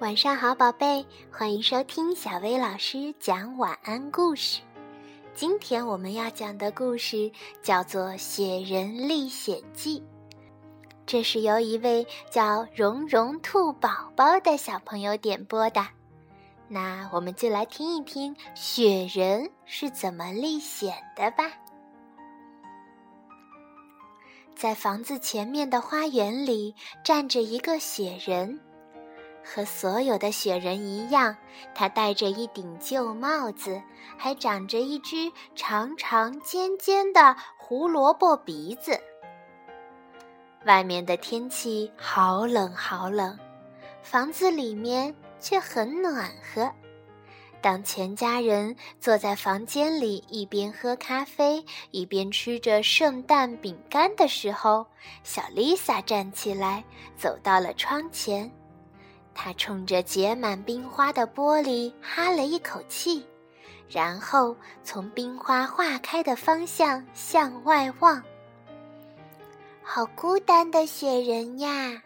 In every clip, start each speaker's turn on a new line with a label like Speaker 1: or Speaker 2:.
Speaker 1: 晚上好，宝贝，欢迎收听小薇老师讲晚安故事。今天我们要讲的故事叫做《雪人历险记》，这是由一位叫蓉蓉兔宝宝的小朋友点播的。那我们就来听一听雪人是怎么历险的吧。在房子前面的花园里，站着一个雪人。和所有的雪人一样，他戴着一顶旧帽子，还长着一只长长尖尖的胡萝卜鼻子。外面的天气好冷好冷，房子里面却很暖和。当全家人坐在房间里，一边喝咖啡，一边吃着圣诞饼干的时候，小丽萨站起来，走到了窗前。他冲着结满冰花的玻璃哈了一口气，然后从冰花化开的方向向外望。好孤单的雪人呀，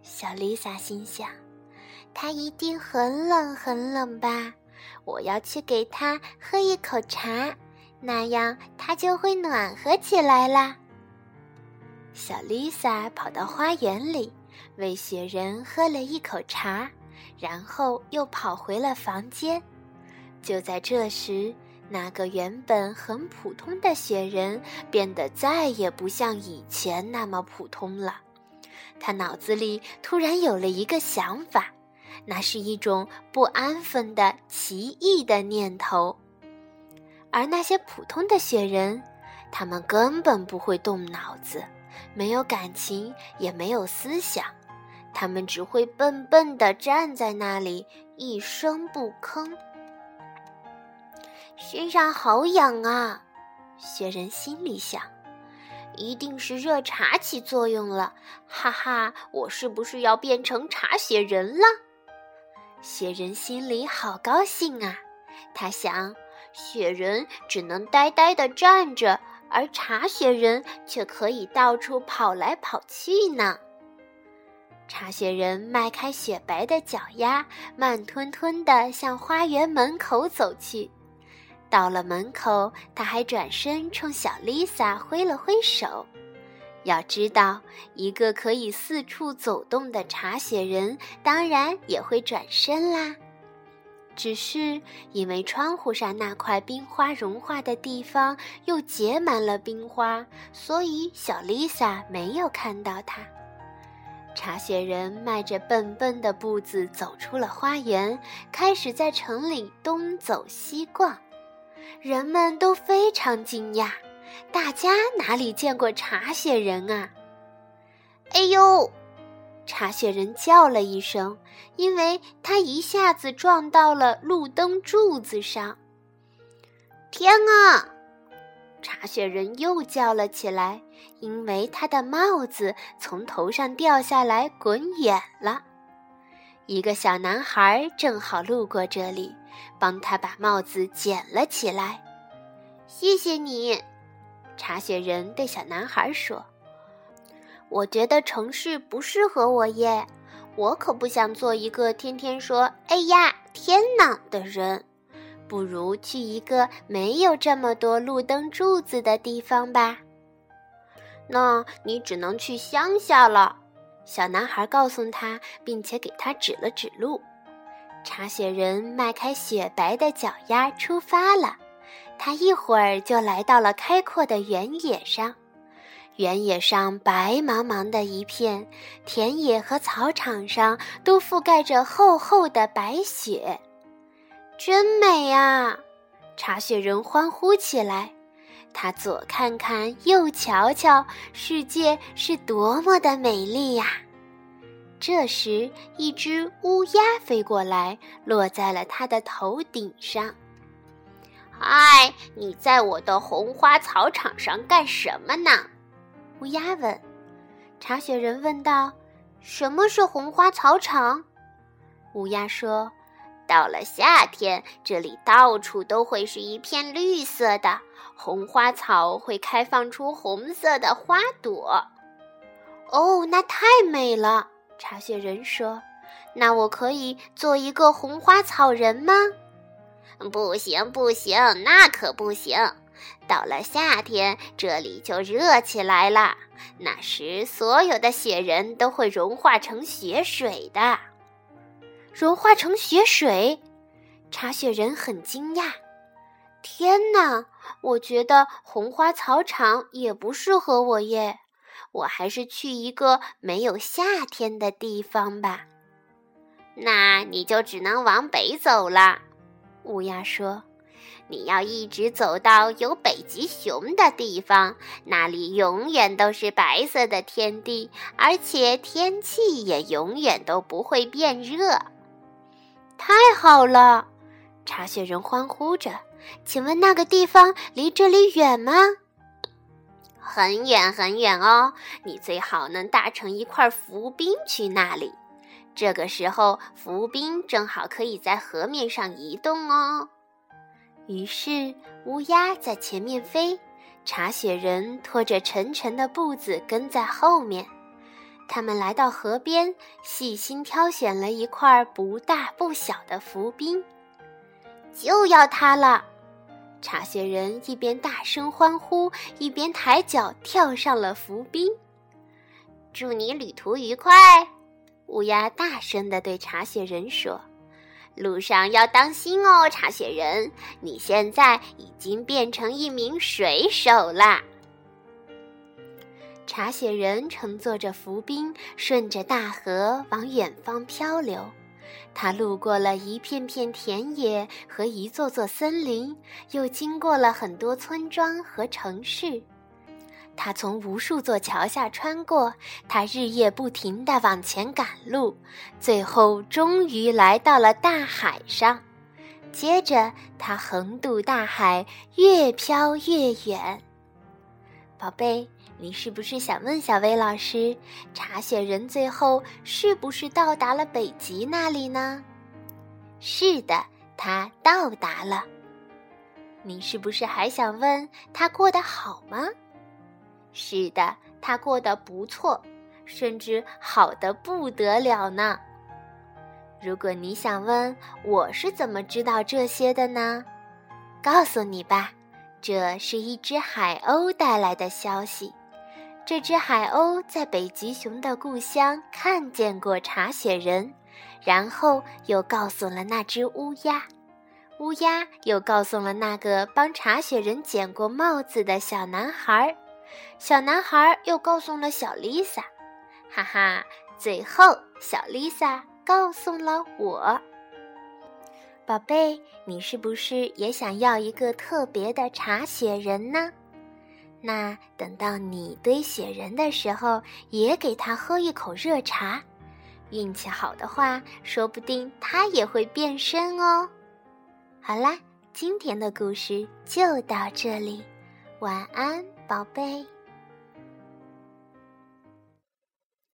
Speaker 1: 小丽萨心想，他一定很冷很冷吧？我要去给他喝一口茶，那样他就会暖和起来啦。小丽萨跑到花园里。为雪人喝了一口茶，然后又跑回了房间。就在这时，那个原本很普通的雪人变得再也不像以前那么普通了。他脑子里突然有了一个想法，那是一种不安分的奇异的念头。而那些普通的雪人，他们根本不会动脑子。没有感情，也没有思想，他们只会笨笨地站在那里，一声不吭。身上好痒啊！雪人心里想，一定是热茶起作用了。哈哈，我是不是要变成茶雪人了？雪人心里好高兴啊！他想，雪人只能呆呆地站着。而茶雪人却可以到处跑来跑去呢。茶雪人迈开雪白的脚丫，慢吞吞地向花园门口走去。到了门口，他还转身冲小丽萨挥了挥手。要知道，一个可以四处走动的茶雪人，当然也会转身啦。只是因为窗户上那块冰花融化的地方又结满了冰花，所以小丽萨没有看到它。茶雪人迈着笨笨的步子走出了花园，开始在城里东走西逛。人们都非常惊讶，大家哪里见过茶雪人啊？哎呦！茶雪人叫了一声，因为他一下子撞到了路灯柱子上。天啊！茶雪人又叫了起来，因为他的帽子从头上掉下来，滚远了。一个小男孩正好路过这里，帮他把帽子捡了起来。谢谢你，茶雪人对小男孩说。我觉得城市不适合我耶，我可不想做一个天天说“哎呀，天哪”的人，不如去一个没有这么多路灯柱子的地方吧。那你只能去乡下了，小男孩告诉他，并且给他指了指路。茶雪人迈开雪白的脚丫出发了，他一会儿就来到了开阔的原野上。原野上白茫茫的一片，田野和草场上都覆盖着厚厚的白雪，真美啊！茶雪人欢呼起来。他左看看，右瞧瞧，世界是多么的美丽呀！这时，一只乌鸦飞过来，落在了他的头顶上。嗨，你在我的红花草场上干什么呢？乌鸦问：“茶雪人问道，什么是红花草场？”乌鸦说：“到了夏天，这里到处都会是一片绿色的，红花草会开放出红色的花朵。”哦，那太美了！茶雪人说：“那我可以做一个红花草人吗？
Speaker 2: 不行，不行，那可不行。到了夏天，这里就热起来了，那时所有的雪人都会融化成雪水的。
Speaker 1: 融化成雪水？茶雪人很惊讶。天哪，我觉得红花草场也不适合我耶。我还是去一个没有夏天的地方吧。
Speaker 2: 那你就只能往北走了，乌鸦说：“你要一直走到有北极熊的地方，那里永远都是白色的天地，而且天气也永远都不会变热。”
Speaker 1: 太好了！茶雪人欢呼着。请问那个地方离这里远吗？
Speaker 2: 很远很远哦，你最好能搭乘一块浮冰去那里。这个时候，浮冰正好可以在河面上移动哦。
Speaker 1: 于是，乌鸦在前面飞，茶雪人拖着沉沉的步子跟在后面。他们来到河边，细心挑选了一块不大不小的浮冰，就要它了。茶雪人一边大声欢呼，一边抬脚跳上了浮冰。
Speaker 2: 祝你旅途愉快！乌鸦大声地对茶雪人说：“路上要当心哦，茶雪人，你现在已经变成一名水手啦。”
Speaker 1: 茶雪人乘坐着浮冰，顺着大河往远方漂流。他路过了一片片田野和一座座森林，又经过了很多村庄和城市。他从无数座桥下穿过，他日夜不停地往前赶路，最后终于来到了大海上。接着，他横渡大海，越飘越远。宝贝。你是不是想问小薇老师，茶雪人最后是不是到达了北极那里呢？是的，他到达了。你是不是还想问他过得好吗？是的，他过得不错，甚至好的不得了呢。如果你想问我是怎么知道这些的呢？告诉你吧，这是一只海鸥带来的消息。这只海鸥在北极熊的故乡看见过茶雪人，然后又告诉了那只乌鸦，乌鸦又告诉了那个帮茶雪人捡过帽子的小男孩，小男孩又告诉了小丽萨，哈哈，最后小丽莎告诉了我。宝贝，你是不是也想要一个特别的茶雪人呢？那等到你堆雪人的时候，也给他喝一口热茶。运气好的话，说不定他也会变身哦。好啦，今天的故事就到这里，晚安，宝贝。